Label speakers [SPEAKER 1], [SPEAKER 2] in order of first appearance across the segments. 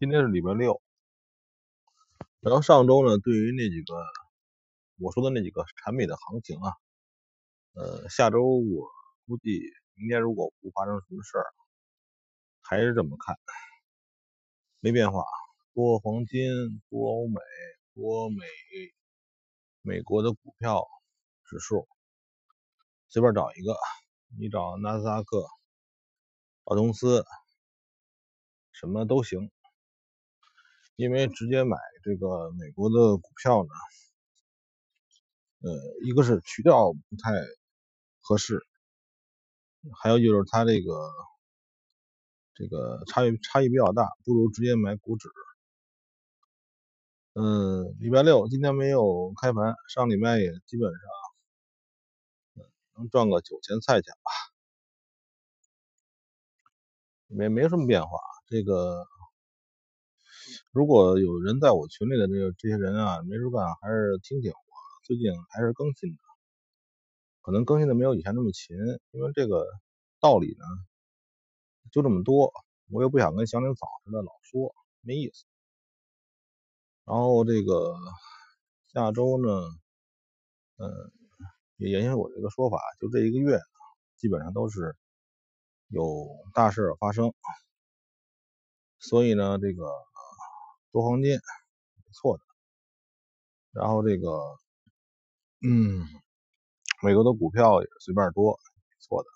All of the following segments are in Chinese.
[SPEAKER 1] 今天是礼拜六，然后上周呢，对于那几个我说的那几个产品的行情啊，呃，下周我估计明天如果不发生什么事儿，还是这么看，没变化，多黄金，多欧美，多美美国的股票指数，随便找一个，你找纳斯达克、道琼斯，什么都行。因为直接买这个美国的股票呢，呃，一个是渠道不太合适，还有就是它这个这个差异差异比较大，不如直接买股指。嗯，礼拜六今天没有开盘，上礼拜也基本上能赚个九千菜钱吧，没没什么变化，这个。如果有人在我群里的这个这些人啊，没事干还是听听我，最近还是更新的，可能更新的没有以前那么勤，因为这个道理呢就这么多，我又不想跟祥林嫂似的老说，没意思。然后这个下周呢，嗯，也沿用我这个说法，就这一个月基本上都是有大事发生，所以呢，这个。多黄金，不错的。然后这个，嗯，美国的股票也是随便多，不错的。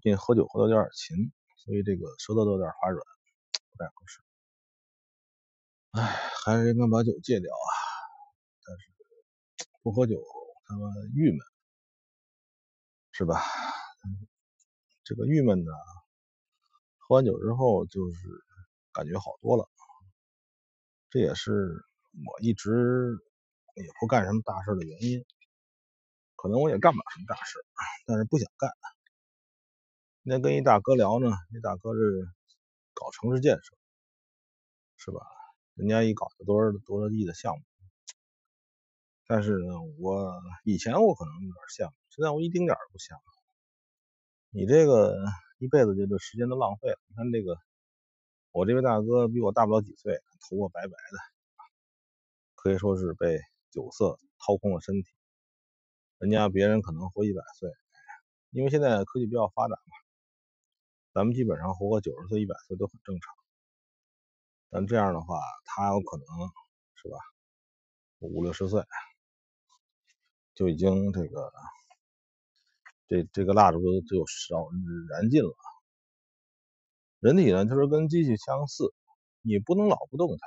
[SPEAKER 1] 最近喝酒喝的有点勤，所以这个舌头都有点发软，不太合适。哎，还是应该把酒戒掉啊！但是不喝酒他妈郁闷，是吧？这个郁闷呢，喝完酒之后就是。感觉好多了，这也是我一直也不干什么大事的原因。可能我也干不了什么大事，但是不想干。今天跟一大哥聊呢，那大哥是搞城市建设，是吧？人家一搞就多少多少亿的项目。但是呢，我以前我可能有点像，现在我一丁点都不像。你这个一辈子就这时间都浪费了。你看这个。我这位大哥比我大不了几岁，头发白白的，可以说是被酒色掏空了身体。人家别人可能活一百岁，因为现在科技比较发展嘛，咱们基本上活个九十岁、一百岁都很正常。但这样的话，他有可能是吧，五六十岁就已经这个这这个蜡烛就烧燃尽了。人体呢，就是跟机器相似，你不能老不动它，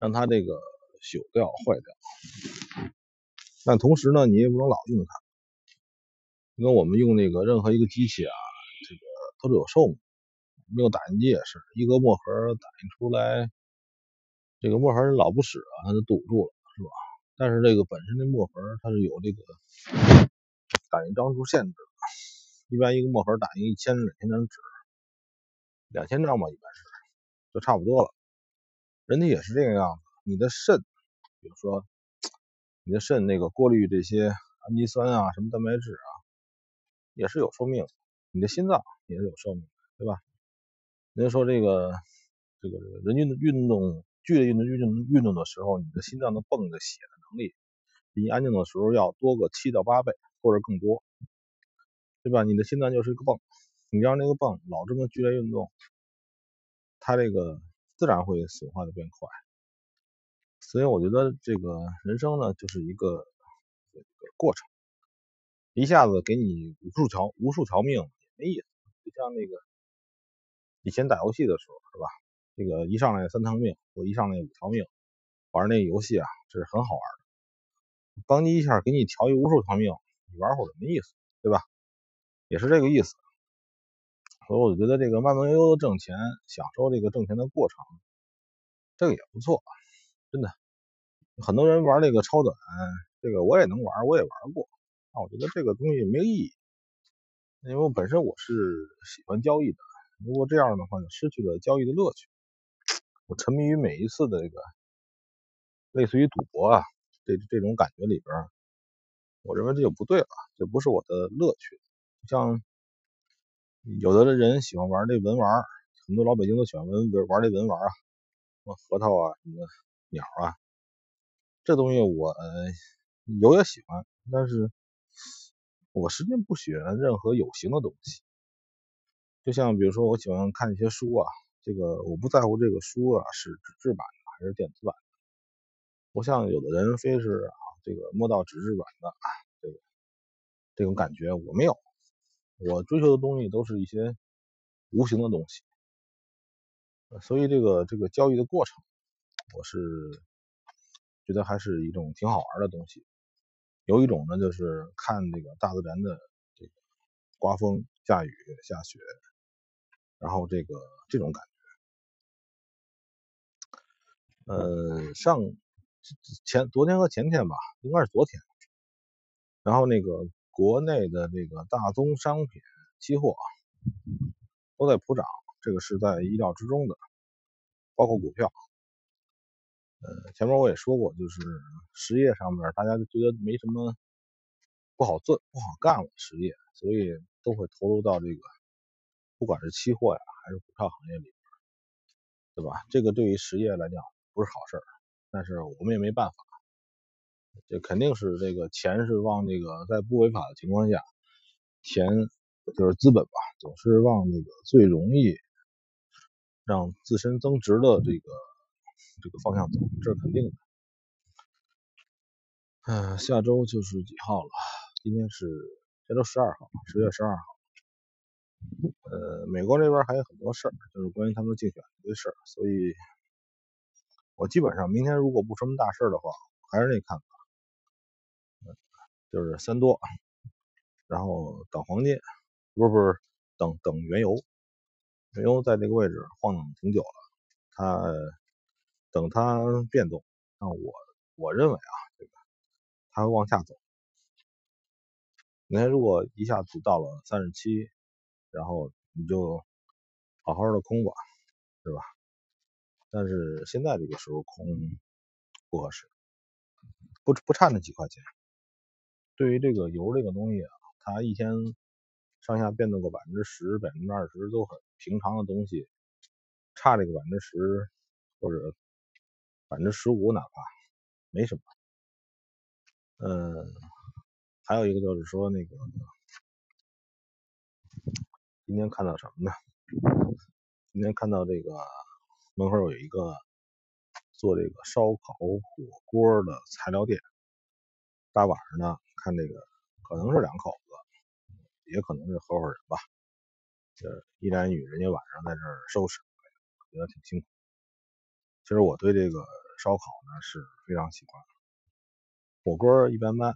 [SPEAKER 1] 让它这个朽掉、坏掉。但同时呢，你也不能老用它。因为我们用那个任何一个机器啊，这个都是有寿命。用打印机也是一个墨盒打印出来，这个墨盒老不使啊，它就堵住了，是吧？但是这个本身的墨盒它是有这个打印张数限制的，一般一个墨盒打印一千两千张纸。两千张吧，一般是就差不多了。人体也是这个样子。你的肾，比如说你的肾那个过滤这些氨基酸啊、什么蛋白质啊，也是有寿命。你的心脏也是有寿命，对吧？人家说这个这个人运运动剧烈运动运动运动的时候，你的心脏的泵的血的能力比你安静的时候要多个七到八倍或者更多，对吧？你的心脏就是一个泵。你让这个泵老这么剧烈运动，它这个自然会损坏的变快。所以我觉得这个人生呢，就是一个一个过程，一下子给你无数条无数条命也没意思。就像那个以前打游戏的时候，是吧？这个一上来三条命，或一上来五条命，玩那个游戏啊，这是很好玩的。帮你一下给你调一无数条命，你玩会儿没意思，对吧？也是这个意思。所以我觉得这个慢慢悠悠的挣钱，享受这个挣钱的过程，这个也不错，真的。很多人玩这个超短，这个我也能玩，我也玩过。那我觉得这个东西没有意义，因为本身我是喜欢交易的。如果这样的话，就失去了交易的乐趣。我沉迷于每一次的这个类似于赌博啊这这种感觉里边，我认为这就不对了，这不是我的乐趣。像。有的人喜欢玩这文玩，很多老北京都喜欢闻玩玩这文玩啊，什么核桃啊，什么鸟啊，这东西我有也喜欢，但是我实际不喜欢任何有形的东西。就像比如说，我喜欢看一些书啊，这个我不在乎这个书啊是纸质版的还是电子版的，不像有的人非是啊这个摸到纸质版的啊这个这种感觉，我没有。我追求的东西都是一些无形的东西，所以这个这个交易的过程，我是觉得还是一种挺好玩的东西。有一种呢，就是看这个大自然的这个刮风、下雨、下雪，然后这个这种感觉。呃，上前昨天和前天吧，应该是昨天，然后那个。国内的这个大宗商品期货都在普涨，这个是在意料之中的，包括股票。呃，前面我也说过，就是实业上面大家就觉得没什么不好做、不好干了，实业，所以都会投入到这个，不管是期货呀还是股票行业里边，对吧？这个对于实业来讲不是好事，但是我们也没办法。这肯定是这个钱是往这个在不违法的情况下，钱就是资本吧，总是往那个最容易让自身增值的这个这个方向走，这是肯定的。嗯，下周就是几号了？今天是下周十二号，十月十二号。呃，美国这边还有很多事儿，就是关于他们竞选的些事儿，所以我基本上明天如果不什么大事的话，还是那看法。就是三多，然后等黄金，不是不是，等等原油，原油在这个位置晃荡挺久了，它等它变动，那我我认为啊，这个它会往下走。你看，如果一下子到了三十七，然后你就好好的空吧，是吧？但是现在这个时候空不合适，不不差那几块钱。对于这个油这个东西啊，它一天上下变动个百分之十、百分之二十都很平常的东西，差这个百分之十或者百分之十五，哪怕没什么。嗯，还有一个就是说那个，今天看到什么呢？今天看到这个门口有一个做这个烧烤火锅的材料店，大晚上的。看这个，可能是两口子，也可能是合伙人吧。这一男一女，人家晚上在这儿收拾，觉得挺辛苦。其实我对这个烧烤呢是非常喜欢，火锅一般般。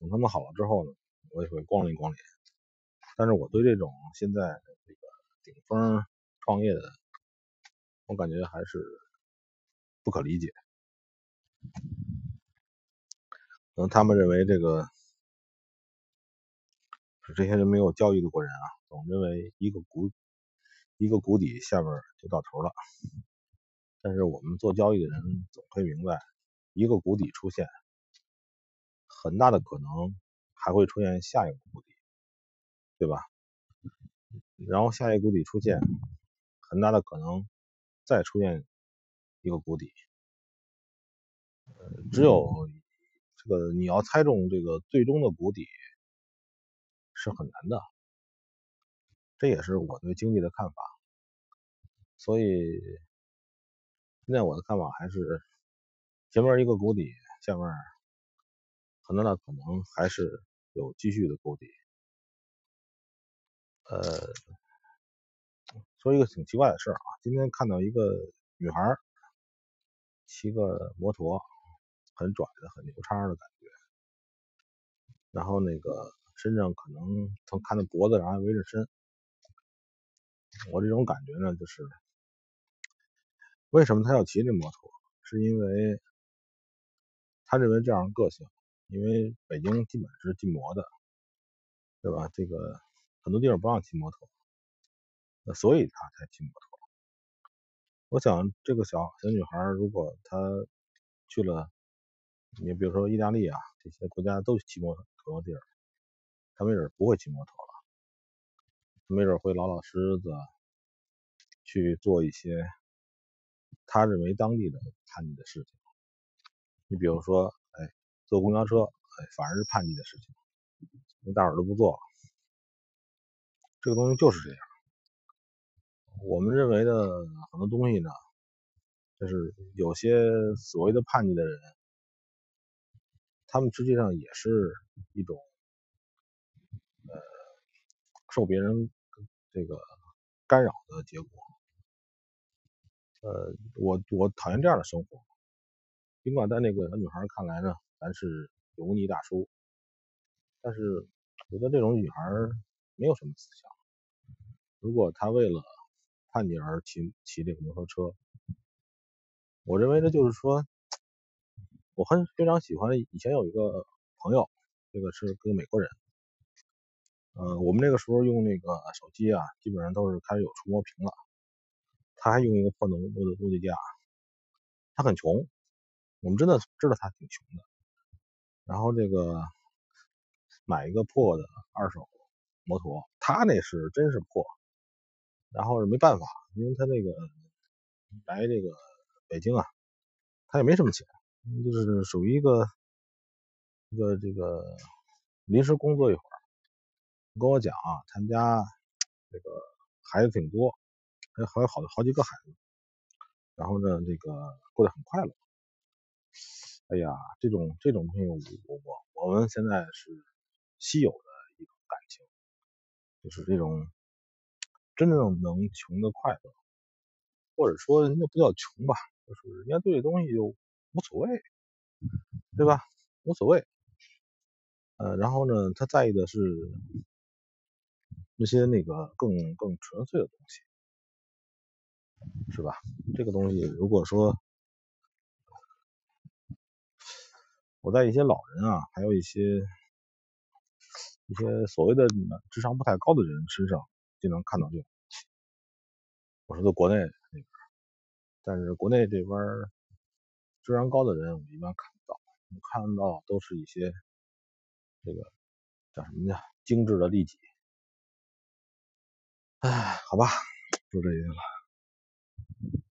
[SPEAKER 1] 等他们好了之后呢，我也会光临光临。但是我对这种现在这个顶峰创业的，我感觉还是不可理解。可能他们认为这个。这些人没有教育的过人啊，总认为一个谷一个谷底下边就到头了。但是我们做交易的人总会明白，一个谷底出现，很大的可能还会出现下一个谷底，对吧？然后下一个谷底出现，很大的可能再出现一个谷底。只有这个你要猜中这个最终的谷底。是很难的，这也是我对经济的看法。所以现在我的看法还是前面一个谷底，下面很大的可能还是有继续的谷底。呃，说一个挺奇怪的事儿啊，今天看到一个女孩骑个摩托，很拽的，很牛叉的感觉，然后那个。身上可能从看到脖子上还围着身，我这种感觉呢，就是为什么他要骑这摩托？是因为他认为这样个性，因为北京基本是禁摩的，对吧？这个很多地方不让骑摩托，那所以他才骑摩托。我想这个小小女孩如果她去了，你比如说意大利啊这些国家都骑摩托的地儿。他没准不会骑摩托了，没准会老老实实的去做一些他认为当地的叛逆的事情。你比如说，哎，坐公交车，哎，反而是叛逆的事情，因为大伙都不坐，这个东西就是这样。我们认为的很多东西呢，就是有些所谓的叛逆的人，他们实际上也是一种，呃，受别人这个干扰的结果。呃，我我讨厌这样的生活。尽管在那个女孩看来呢，咱是油腻大叔，但是我觉得这种女孩没有什么思想。如果她为了叛逆而骑骑这个摩托车，我认为这就是说，我很非常喜欢。以前有一个朋友，这个是个美国人，呃，我们那个时候用那个手机啊，基本上都是开始有触摸屏了。他还用一个破诺诺诺基亚，他很穷。我们真的知道他挺穷的，然后这个买一个破的二手摩托，他那是真是破，然后是没办法，因为他那个来这个北京啊，他也没什么钱，就是属于一个一个这个临时工作一会儿，跟我讲啊，他们家这个孩子挺多，还还有好好几个孩子，然后呢，这个过得很快乐。哎呀，这种这种东西，我我我们现在是稀有的一种感情，就是这种真正能穷的快乐，或者说那不叫穷吧，就是人家对这东西就无所谓，对吧？无所谓。呃，然后呢，他在意的是那些那个更更纯粹的东西，是吧？这个东西如果说。我在一些老人啊，还有一些一些所谓的智商不太高的人身上，经常看到这种。我说的国内那边，但是国内这边智商高的人，我们一般看不到，我们看到都是一些这个叫什么呢？精致的利己。哎，好吧，就这些了。